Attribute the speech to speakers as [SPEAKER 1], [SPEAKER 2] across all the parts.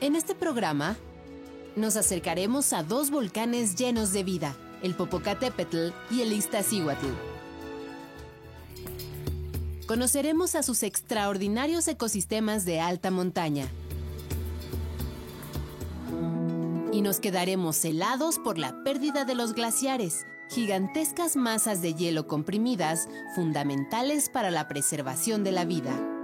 [SPEAKER 1] En este programa nos acercaremos a dos volcanes llenos de vida, el Popocatépetl y el Iztaccíhuatl. Conoceremos a sus extraordinarios ecosistemas de alta montaña. Y nos quedaremos helados por la pérdida de los glaciares, gigantescas masas de hielo comprimidas fundamentales para la preservación de la vida.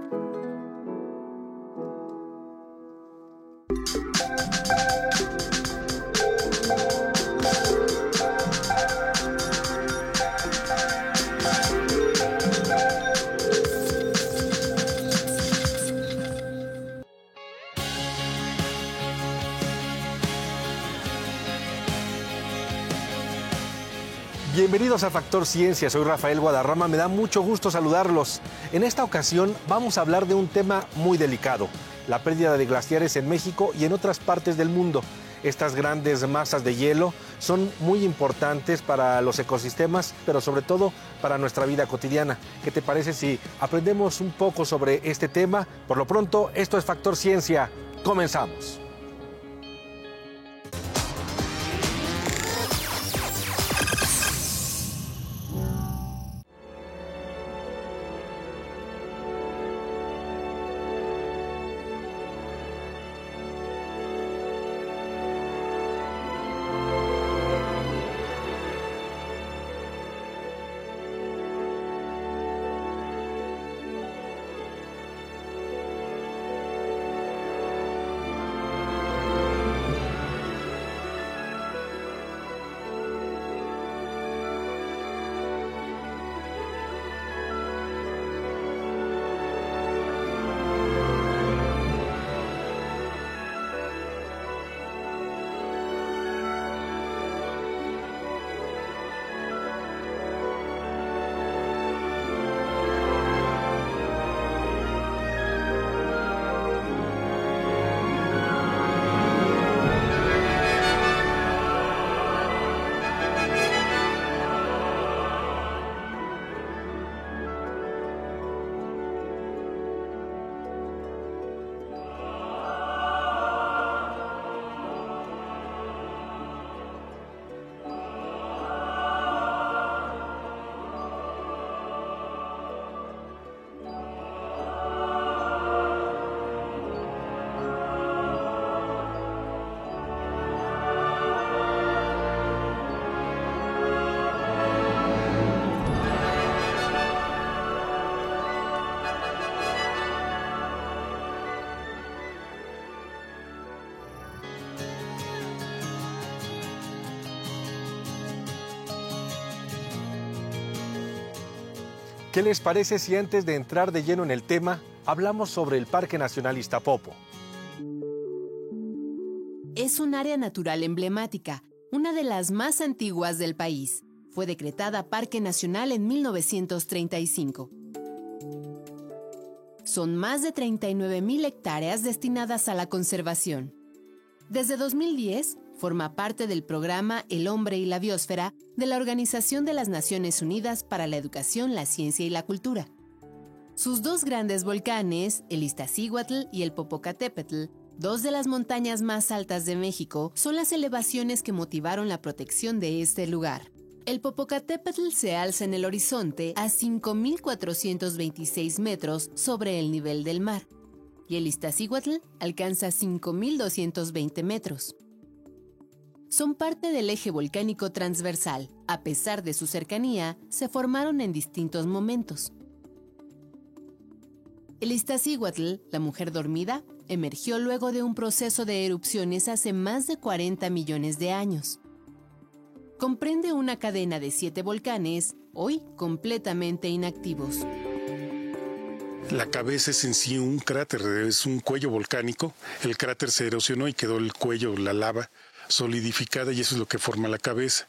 [SPEAKER 2] Bienvenidos a Factor Ciencia, soy Rafael Guadarrama, me da mucho gusto saludarlos. En esta ocasión vamos a hablar de un tema muy delicado, la pérdida de glaciares en México y en otras partes del mundo. Estas grandes masas de hielo son muy importantes para los ecosistemas, pero sobre todo para nuestra vida cotidiana. ¿Qué te parece si aprendemos un poco sobre este tema? Por lo pronto, esto es Factor Ciencia. Comenzamos. ¿Qué les parece si antes de entrar de lleno en el tema, hablamos sobre el Parque Nacional Iztapopo?
[SPEAKER 1] Es un área natural emblemática, una de las más antiguas del país. Fue decretada Parque Nacional en 1935. Son más de 39.000 hectáreas destinadas a la conservación. Desde 2010, forma parte del programa El hombre y la biosfera de la Organización de las Naciones Unidas para la Educación, la Ciencia y la Cultura. Sus dos grandes volcanes, el Iztaccíhuatl y el Popocatépetl, dos de las montañas más altas de México, son las elevaciones que motivaron la protección de este lugar. El Popocatépetl se alza en el horizonte a 5.426 metros sobre el nivel del mar, y el Iztaccíhuatl alcanza 5.220 metros son parte del eje volcánico transversal. A pesar de su cercanía, se formaron en distintos momentos. El Iztaccíhuatl, la mujer dormida, emergió luego de un proceso de erupciones hace más de 40 millones de años. Comprende una cadena de siete volcanes, hoy completamente inactivos.
[SPEAKER 3] La cabeza es en sí un cráter, es un cuello volcánico. El cráter se erosionó y quedó el cuello, la lava, solidificada y eso es lo que forma la cabeza.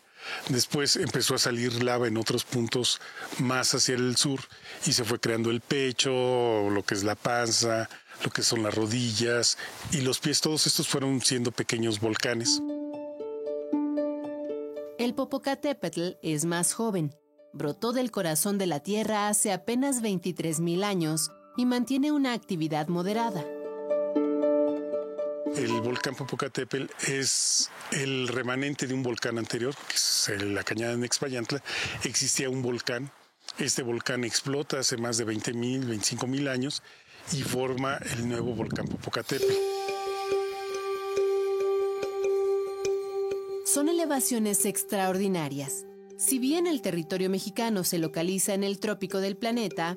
[SPEAKER 3] Después empezó a salir lava en otros puntos más hacia el sur y se fue creando el pecho, lo que es la panza, lo que son las rodillas y los pies, todos estos fueron siendo pequeños volcanes.
[SPEAKER 1] El Popocatépetl es más joven. Brotó del corazón de la Tierra hace apenas 23.000 años y mantiene una actividad moderada.
[SPEAKER 3] El volcán Popocatépetl es el remanente de un volcán anterior, que es la cañada en Expayantla. Existía un volcán. Este volcán explota hace más de 20 mil, 25 mil años y forma el nuevo volcán Popocatépetl.
[SPEAKER 1] Son elevaciones extraordinarias. Si bien el territorio mexicano se localiza en el trópico del planeta,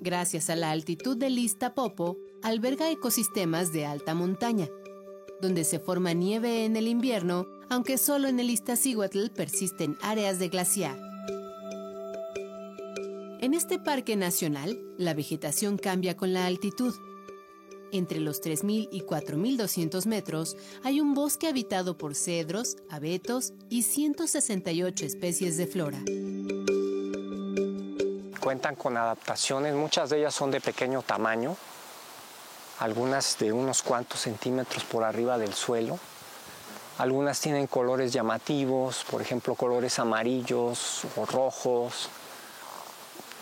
[SPEAKER 1] gracias a la altitud del Iztapopo, alberga ecosistemas de alta montaña, donde se forma nieve en el invierno, aunque solo en el Iztaccíhuatl persisten áreas de glaciar. En este parque nacional, la vegetación cambia con la altitud. Entre los 3.000 y 4.200 metros hay un bosque habitado por cedros, abetos y 168 especies de flora.
[SPEAKER 4] Cuentan con adaptaciones, muchas de ellas son de pequeño tamaño, algunas de unos cuantos centímetros por arriba del suelo. Algunas tienen colores llamativos, por ejemplo colores amarillos o rojos.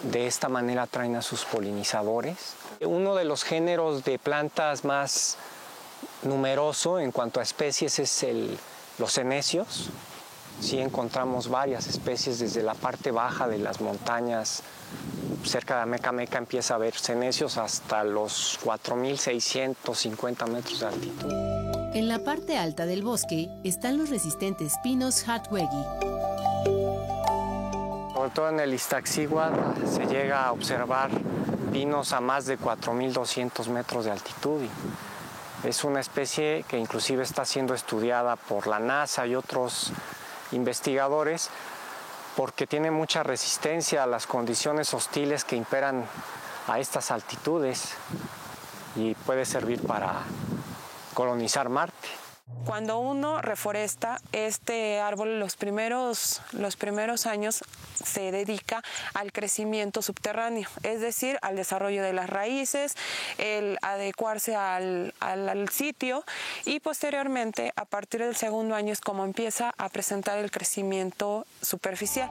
[SPEAKER 4] De esta manera atraen a sus polinizadores. Uno de los géneros de plantas más numeroso en cuanto a especies es los cenecios. Sí encontramos varias especies desde la parte baja de las montañas, cerca de Meca Meca empieza a haber cenecios hasta los 4.650 metros de altitud.
[SPEAKER 1] En la parte alta del bosque están los resistentes pinos Hartwegi.
[SPEAKER 4] Sobre todo en el Iztaccíhuatl se llega a observar pinos a más de 4.200 metros de altitud. Es una especie que inclusive está siendo estudiada por la NASA y otros investigadores porque tiene mucha resistencia a las condiciones hostiles que imperan a estas altitudes y puede servir para colonizar Marte.
[SPEAKER 5] Cuando uno reforesta este árbol, los primeros, los primeros años se dedica al crecimiento subterráneo, es decir, al desarrollo de las raíces, el adecuarse al, al, sitio y posteriormente, a partir del segundo año, es como empieza a presentar el crecimiento superficial.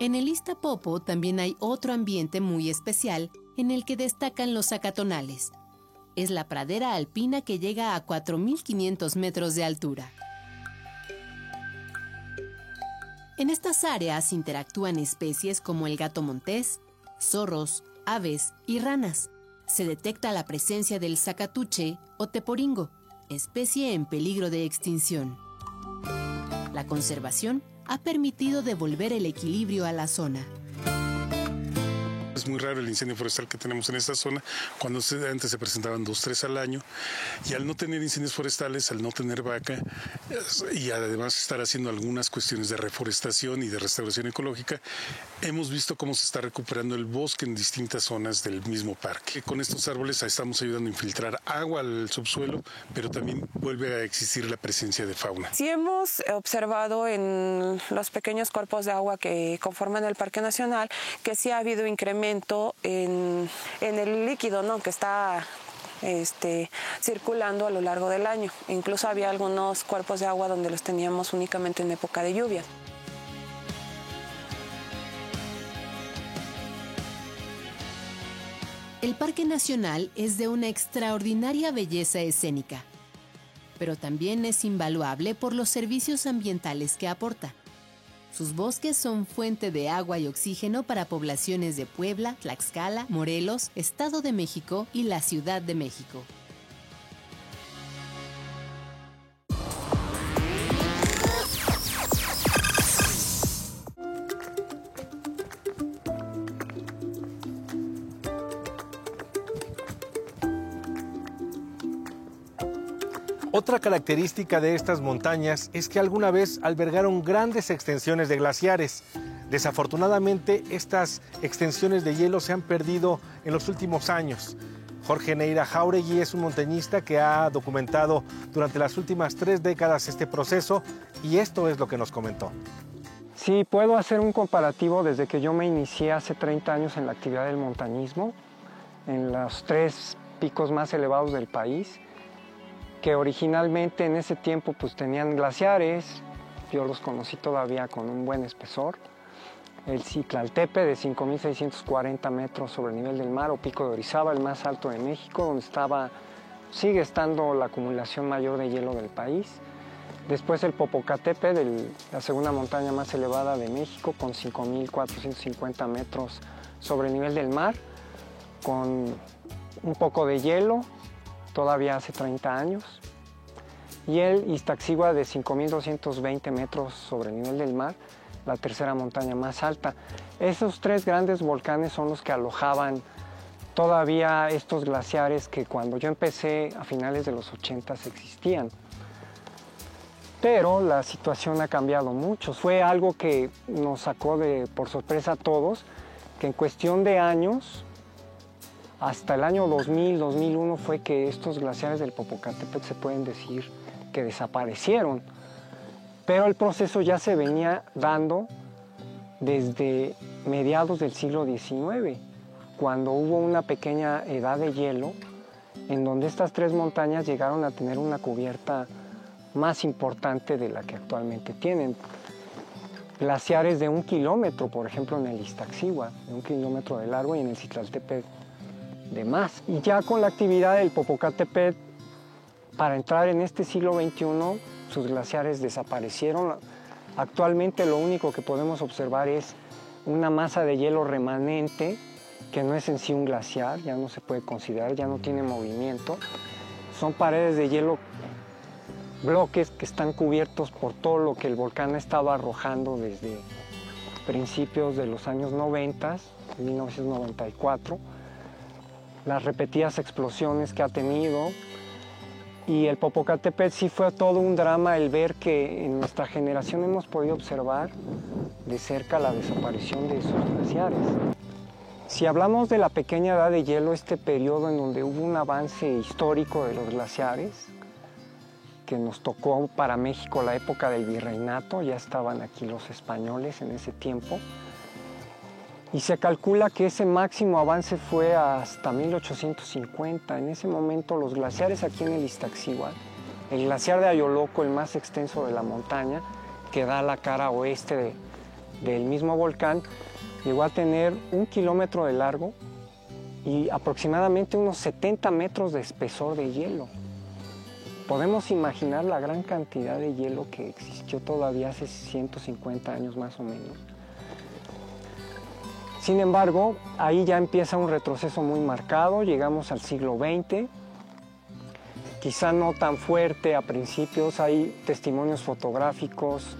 [SPEAKER 1] En el Iztapopo también hay otro ambiente muy especial en el que destacan los acatonales, es la pradera alpina que llega a 4.500 metros de altura. En estas áreas interactúan especies como el gato montés, zorros, aves y ranas. Se detecta la presencia del zacatuche o teporingo, especie en peligro de extinción. La conservación ha permitido devolver el equilibrio a la zona.
[SPEAKER 3] Es muy raro el incendio forestal que tenemos en esta zona, cuando antes se presentaban dos, tres al año, y al no tener incendios forestales, al no tener vaca, y además estar haciendo algunas cuestiones de reforestación y de restauración ecológica, hemos visto cómo se está recuperando el bosque en distintas zonas del mismo parque. Con estos árboles estamos ayudando a infiltrar agua al subsuelo, pero también vuelve a existir la presencia de fauna.
[SPEAKER 5] Sí hemos observado en los pequeños cuerpos de agua que conforman el Parque Nacional que sí ha habido incremento en, el líquido ¿no? que está este, circulando a lo largo del año. Incluso había algunos cuerpos de agua donde los teníamos únicamente en época de lluvia.
[SPEAKER 1] El Parque Nacional es de una extraordinaria belleza escénica, pero también es invaluable por los servicios ambientales que aporta. Sus bosques son fuente de agua y oxígeno para poblaciones de Puebla, Tlaxcala, Morelos, Estado de México y la Ciudad de México.
[SPEAKER 2] Otra característica de estas montañas es que alguna vez albergaron grandes extensiones de glaciares. Desafortunadamente, estas extensiones de hielo se han perdido en los últimos años. Jorge Neira Jauregui es un montañista que ha documentado durante las últimas tres décadas este proceso y esto es lo que nos comentó.
[SPEAKER 4] Sí, puedo hacer un comparativo desde que yo me inicié hace 30 años en la actividad del montañismo, en los tres picos más elevados del país que originalmente en ese tiempo pues tenían glaciares, yo los conocí todavía con un buen espesor, el Citlaltepe de 5.640 metros sobre el nivel del mar o Pico de Orizaba, el más alto de México, donde estaba sigue estando la acumulación mayor de hielo del país. Después el Popocatépetl, la segunda montaña más elevada de México, con 5.450 metros sobre el nivel del mar, con un poco de hielo, todavía hace 30 años. Y el Iztaccíhuatl de 5.220 metros sobre el nivel del mar, la tercera montaña más alta. Esos tres grandes volcanes son los que alojaban todavía estos glaciares que cuando yo empecé a finales de los 80 existían. Pero la situación ha cambiado mucho. Fue algo que nos sacó de, por sorpresa a todos, que en cuestión de años, hasta el año 2000, 2001, fue que estos glaciares del Popocatépetl se pueden decir que desaparecieron. Pero el proceso ya se venía dando desde mediados del siglo XIX, cuando hubo una pequeña edad de hielo, en donde estas tres montañas llegaron a tener una cubierta más importante de la que actualmente tienen. Glaciares de un kilómetro, por ejemplo, en el Iztaccíhuatl, de un kilómetro de largo, y en el Citlaltépetl Y ya con la actividad del Popocatépetl, para entrar en este siglo XXI, sus glaciares desaparecieron. Actualmente lo único que podemos observar es una masa de hielo remanente, que no es en sí un glaciar, ya no se puede considerar, ya no tiene movimiento. Son paredes de hielo bloques que están cubiertos por todo lo que el volcán ha estado arrojando desde principios de los años 90, 1994, las repetidas explosiones que ha tenido. Y el Popocatépetl sí fue todo un drama el ver que en nuestra generación hemos podido observar de cerca la desaparición de esos glaciares. Si hablamos de la pequeña edad de hielo, este periodo en donde hubo un avance histórico de los glaciares, que nos tocó para México la época del virreinato, ya estaban aquí los españoles en ese tiempo, y se calcula que ese máximo avance fue hasta 1850. En ese momento los glaciares aquí en el Iztaccíhuatl, el glaciar de Ayoloco, el más extenso de la montaña, que da la cara oeste del mismo volcán, llegó a tener un kilómetro de largo y aproximadamente unos 70 metros de espesor de hielo. Podemos imaginar la gran cantidad de hielo que existió todavía hace 150 años más o menos. Sin embargo, ahí ya empieza un retroceso muy marcado, llegamos al siglo XX, quizá no tan fuerte a principios, hay testimonios fotográficos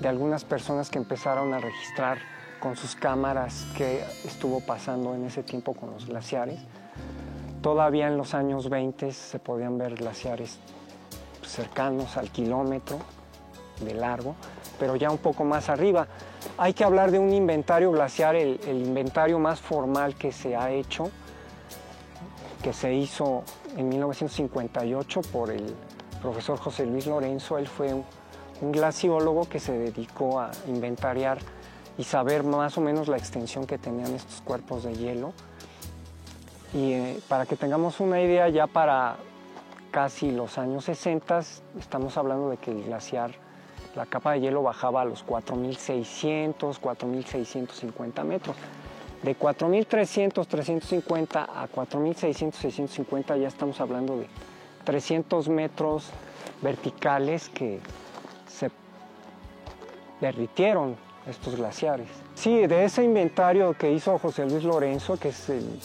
[SPEAKER 4] de algunas personas que empezaron a registrar con sus cámaras qué estuvo pasando en ese tiempo con los glaciares. Todavía en los años 20 se podían ver glaciares cercanos al kilómetro de largo, pero ya un poco más arriba. Hay que hablar de un inventario glaciar, el, inventario más formal que se ha hecho, que se hizo en 1958 por el profesor José Luis Lorenzo. Él fue un, glaciólogo que se dedicó a inventariar y saber más o menos la extensión que tenían estos cuerpos de hielo. Y eh, para que tengamos una idea, ya para casi los años 60, estamos hablando de que el glaciar, la capa de hielo bajaba a los 4.600, 4.650 metros. De 4.300, 350 a 4.600, 650 ya estamos hablando de 300 metros verticales que se derritieron estos glaciares. Sí, de ese inventario que hizo José Luis Lorenzo, que es el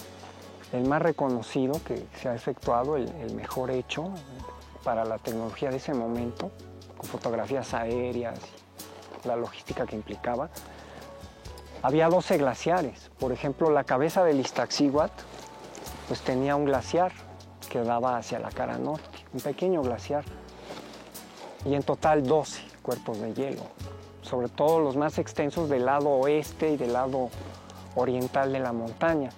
[SPEAKER 4] el más reconocido que se ha efectuado, el, mejor hecho para la tecnología de ese momento, con fotografías aéreas, la logística que implicaba. Había 12 glaciares, por ejemplo la cabeza del Iztaccíhuatl pues tenía un glaciar que daba hacia la cara norte, un pequeño glaciar, y en total 12 cuerpos de hielo, sobre todo los más extensos del lado oeste y del lado oriental de la montaña.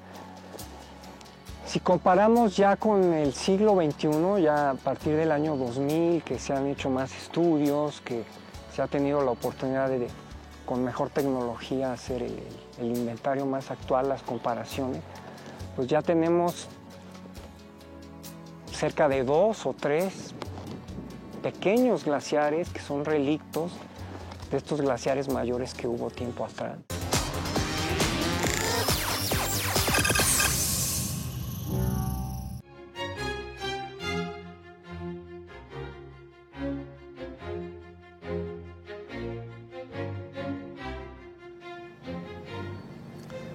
[SPEAKER 4] Si comparamos ya con el siglo XXI, ya a partir del año 2000, que se han hecho más estudios, que se ha tenido la oportunidad de, con mejor tecnología, hacer el, inventario más actual, las comparaciones, pues ya tenemos cerca de dos o tres pequeños glaciares que son relictos de estos glaciares mayores que hubo tiempo atrás.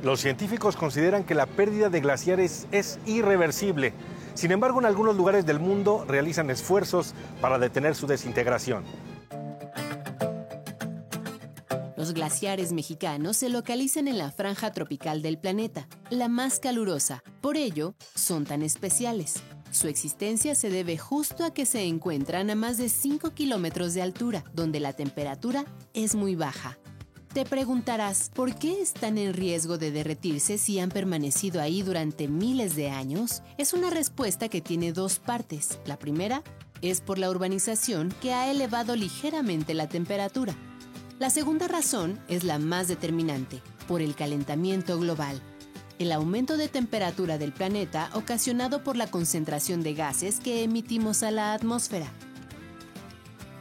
[SPEAKER 2] Los científicos consideran que la pérdida de glaciares es irreversible. Sin embargo, en algunos lugares del mundo realizan esfuerzos para detener su desintegración.
[SPEAKER 1] Los glaciares mexicanos se localizan en la franja tropical del planeta, la más calurosa. Por ello, son tan especiales. Su existencia se debe justo a que se encuentran a más de 5 kilómetros de altura, donde la temperatura es muy baja. Te preguntarás, ¿por qué están en riesgo de derretirse si han permanecido ahí durante miles de años? Es una respuesta que tiene dos partes. La primera es por la urbanización que ha elevado ligeramente la temperatura. La segunda razón es la más determinante, por el calentamiento global. El aumento de temperatura del planeta ocasionado por la concentración de gases que emitimos a la atmósfera.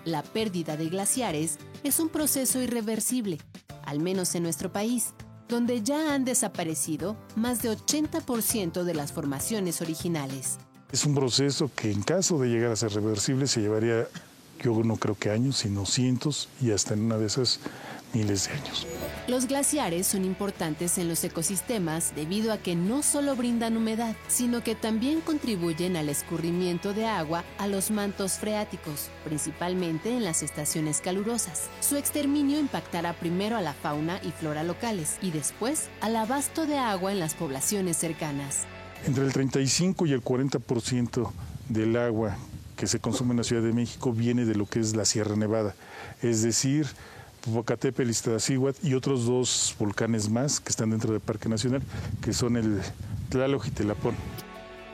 [SPEAKER 1] La pérdida de glaciares es un proceso irreversible, al menos en nuestro país, donde ya han desaparecido más de 80% de las formaciones originales.
[SPEAKER 3] Es un proceso que en caso de llegar a ser reversible se llevaría yo no creo que años, sino cientos y hasta en una de esas miles de años.
[SPEAKER 1] Los glaciares son importantes en los ecosistemas debido a que no solo brindan humedad, sino que también contribuyen al escurrimiento de agua a los mantos freáticos, principalmente en las estaciones calurosas. Su exterminio impactará primero a la fauna y flora locales y después al abasto de agua en las poblaciones cercanas.
[SPEAKER 3] Entre el 35 y el 40% del agua que se consume en la Ciudad de México viene de lo que es la Sierra Nevada, es decir, Popocatépetl, Iztaccíhuatl y otros dos volcanes más que están dentro del Parque Nacional, que son el Tlaloc y Telapón.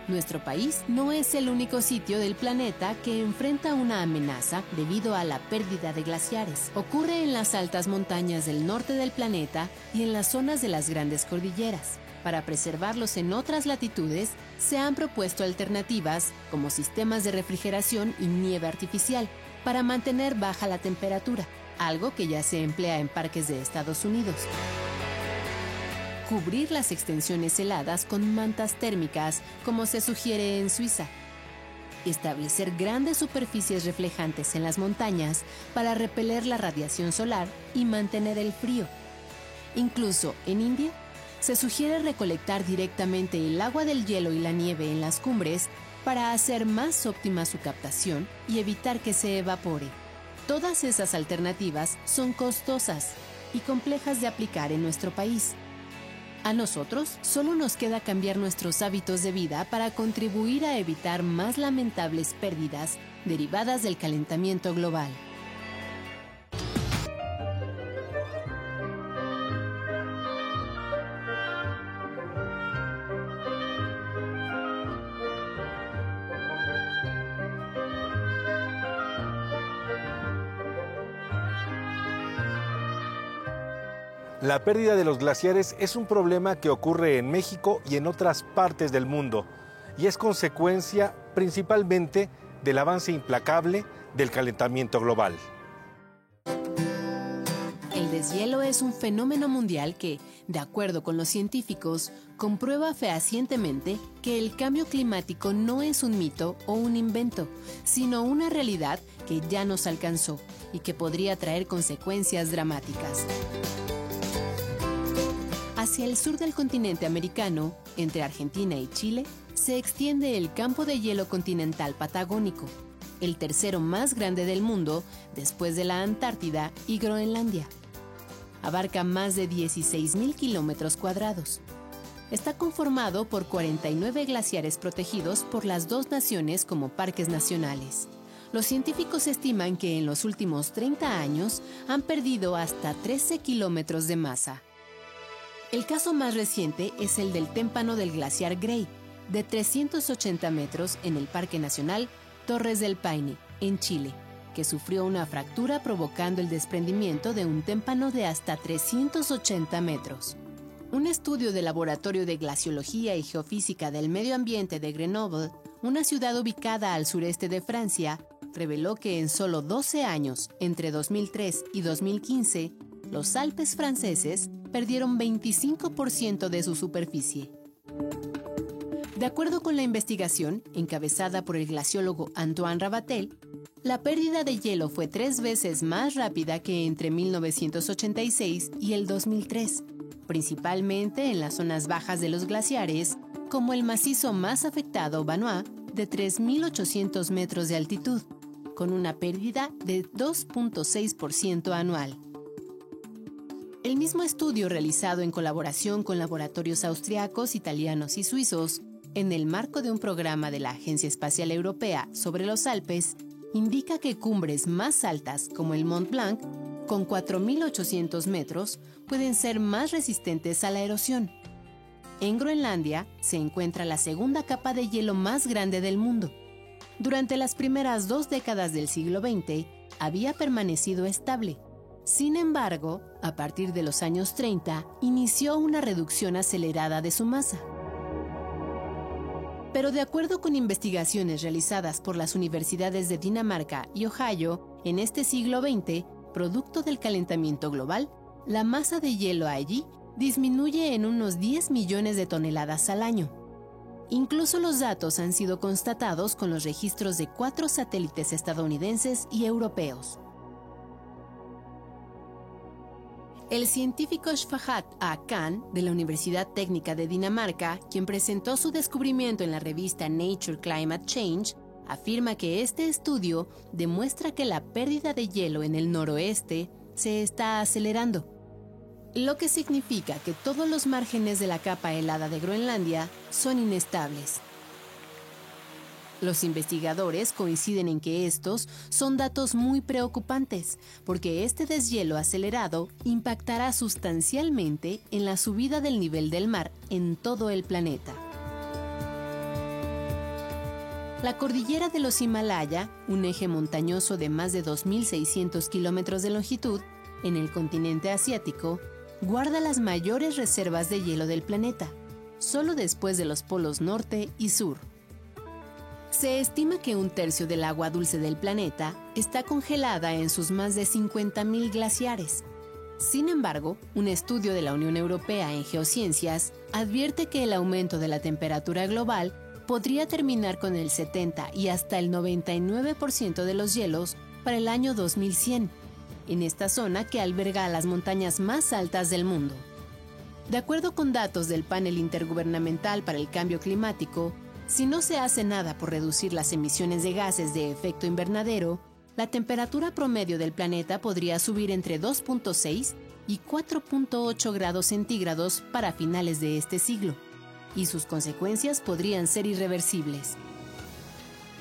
[SPEAKER 1] Nuestro país no es el único sitio del planeta que enfrenta una amenaza debido a la pérdida de glaciares. Ocurre en las altas montañas del norte del planeta y en las zonas de las grandes cordilleras. Para preservarlos en otras latitudes, se han propuesto alternativas como sistemas de refrigeración y nieve artificial para mantener baja la temperatura, algo que ya se emplea en parques de Estados Unidos. Cubrir las extensiones heladas con mantas térmicas, como se sugiere en Suiza. Establecer grandes superficies reflejantes en las montañas para repeler la radiación solar y mantener el frío. Incluso en India se sugiere recolectar directamente el agua del hielo y la nieve en las cumbres para hacer más óptima su captación y evitar que se evapore. Todas esas alternativas son costosas y complejas de aplicar en nuestro país. A nosotros solo nos queda cambiar nuestros hábitos de vida para contribuir a evitar más lamentables pérdidas derivadas del calentamiento global.
[SPEAKER 2] La pérdida de los glaciares es un problema que ocurre en México y en otras partes del mundo y es consecuencia principalmente del avance implacable del calentamiento global.
[SPEAKER 1] El deshielo es un fenómeno mundial que, de acuerdo con los científicos, comprueba fehacientemente que el cambio climático no es un mito o un invento, sino una realidad que ya nos alcanzó y que podría traer consecuencias dramáticas. Hacia el sur del continente americano, entre Argentina y Chile, se extiende el campo de hielo continental patagónico, el tercero más grande del mundo después de la Antártida y Groenlandia. Abarca más de 16.000 kilómetros cuadrados. Está conformado por 49 glaciares protegidos por las dos naciones como parques nacionales. Los científicos estiman que en los últimos 30 años han perdido hasta 13 kilómetros de masa. El caso más reciente es el del témpano del glaciar Grey, de 380 metros en el Parque Nacional Torres del Paine, en Chile, que sufrió una fractura provocando el desprendimiento de un témpano de hasta 380 metros. Un estudio del Laboratorio de Glaciología y Geofísica del Medio Ambiente de Grenoble, una ciudad ubicada al sureste de Francia, reveló que en solo 12 años, entre 2003 y 2015, los Alpes franceses perdieron 25% de su superficie. De acuerdo con la investigación, encabezada por el glaciólogo Antoine Rabatel, la pérdida de hielo fue tres veces más rápida que entre 1986 y el 2003, principalmente en las zonas bajas de los glaciares, como el macizo más afectado Vanois, de 3.800 metros de altitud, con una pérdida de 2.6% anual. El mismo estudio realizado en colaboración con laboratorios austriacos, italianos y suizos, en el marco de un programa de la Agencia Espacial Europea sobre los Alpes, indica que cumbres más altas como el Mont Blanc, con 4.800 metros, pueden ser más resistentes a la erosión. En Groenlandia se encuentra la segunda capa de hielo más grande del mundo. Durante las primeras dos décadas del siglo XX había permanecido estable. Sin embargo, a partir de los años 30, inició una reducción acelerada de su masa. Pero de acuerdo con investigaciones realizadas por las universidades de Dinamarca y Ohio, en este siglo XX, producto del calentamiento global, la masa de hielo allí disminuye en unos 10 millones de toneladas al año. Incluso los datos han sido constatados con los registros de cuatro satélites estadounidenses y europeos. El científico Shfahat A. Khan de la Universidad Técnica de Dinamarca, quien presentó su descubrimiento en la revista Nature Climate Change, afirma que este estudio demuestra que la pérdida de hielo en el noroeste se está acelerando, lo que significa que todos los márgenes de la capa helada de Groenlandia son inestables. Los investigadores coinciden en que estos son datos muy preocupantes, porque este deshielo acelerado impactará sustancialmente en la subida del nivel del mar en todo el planeta. La cordillera de los Himalaya, un eje montañoso de más de 2.600 kilómetros de longitud, en el continente asiático, guarda las mayores reservas de hielo del planeta, solo después de los polos norte y sur. Se estima que un tercio del agua dulce del planeta está congelada en sus más de 50.000 glaciares. Sin embargo, un estudio de la Unión Europea en Geociencias advierte que el aumento de la temperatura global podría terminar con el 70 y hasta el 99% de los hielos para el año 2100, en esta zona que alberga a las montañas más altas del mundo. De acuerdo con datos del Panel Intergubernamental para el Cambio Climático, si no se hace nada por reducir las emisiones de gases de efecto invernadero, la temperatura promedio del planeta podría subir entre 2.6 y 4.8 grados centígrados para finales de este siglo, y sus consecuencias podrían ser irreversibles.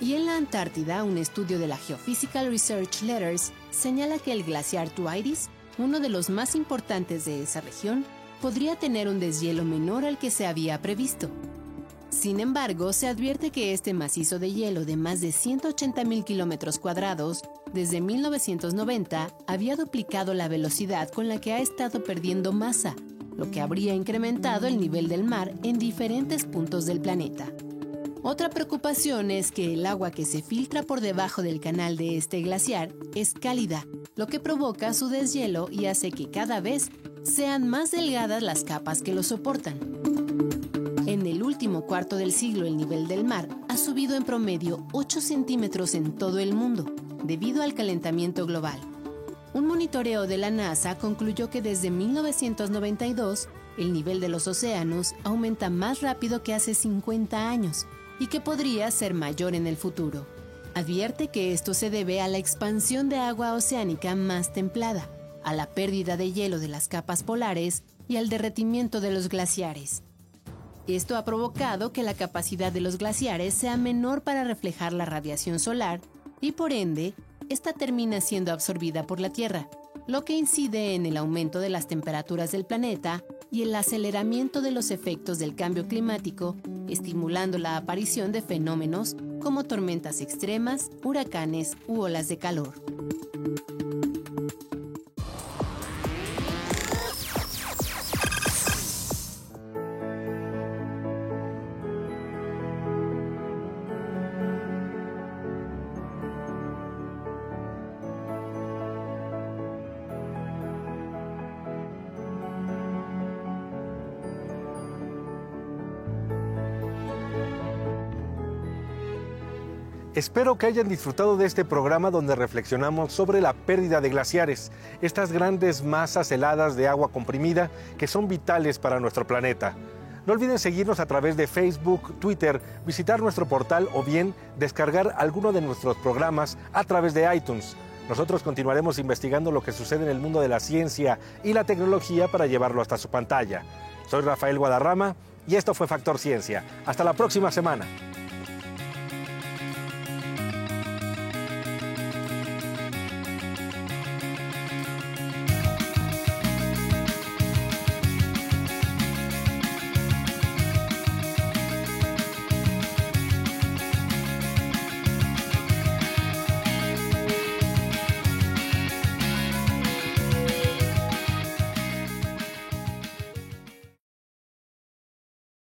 [SPEAKER 1] Y en la Antártida, un estudio de la Geophysical Research Letters señala que el glaciar Tuairis, uno de los más importantes de esa región, podría tener un deshielo menor al que se había previsto, sin embargo, se advierte que este macizo de hielo de más de 180.000 kilómetros cuadrados, desde 1990, había duplicado la velocidad con la que ha estado perdiendo masa, lo que habría incrementado el nivel del mar en diferentes puntos del planeta. Otra preocupación es que el agua que se filtra por debajo del canal de este glaciar es cálida, lo que provoca su deshielo y hace que cada vez sean más delgadas las capas que lo soportan. El último cuarto del siglo el nivel del mar ha subido en promedio 8 centímetros en todo el mundo, debido al calentamiento global. Un monitoreo de la NASA concluyó que desde 1992 el nivel de los océanos aumenta más rápido que hace 50 años y que podría ser mayor en el futuro. Advierte que esto se debe a la expansión de agua oceánica más templada, a la pérdida de hielo de las capas polares y al derretimiento de los glaciares. Esto ha provocado que la capacidad de los glaciares sea menor para reflejar la radiación solar y por ende, esta termina siendo absorbida por la Tierra, lo que incide en el aumento de las temperaturas del planeta y el aceleramiento de los efectos del cambio climático, estimulando la aparición de fenómenos como tormentas extremas, huracanes u olas de calor.
[SPEAKER 2] Espero que hayan disfrutado de este programa donde reflexionamos sobre la pérdida de glaciares, estas grandes masas heladas de agua comprimida que son vitales para nuestro planeta. No olviden seguirnos a través de Facebook, Twitter, visitar nuestro portal o bien descargar alguno de nuestros programas a través de iTunes. Nosotros continuaremos investigando lo que sucede en el mundo de la ciencia y la tecnología para llevarlo hasta su pantalla. Soy Rafael Guadarrama y esto fue Factor Ciencia. Hasta la próxima semana.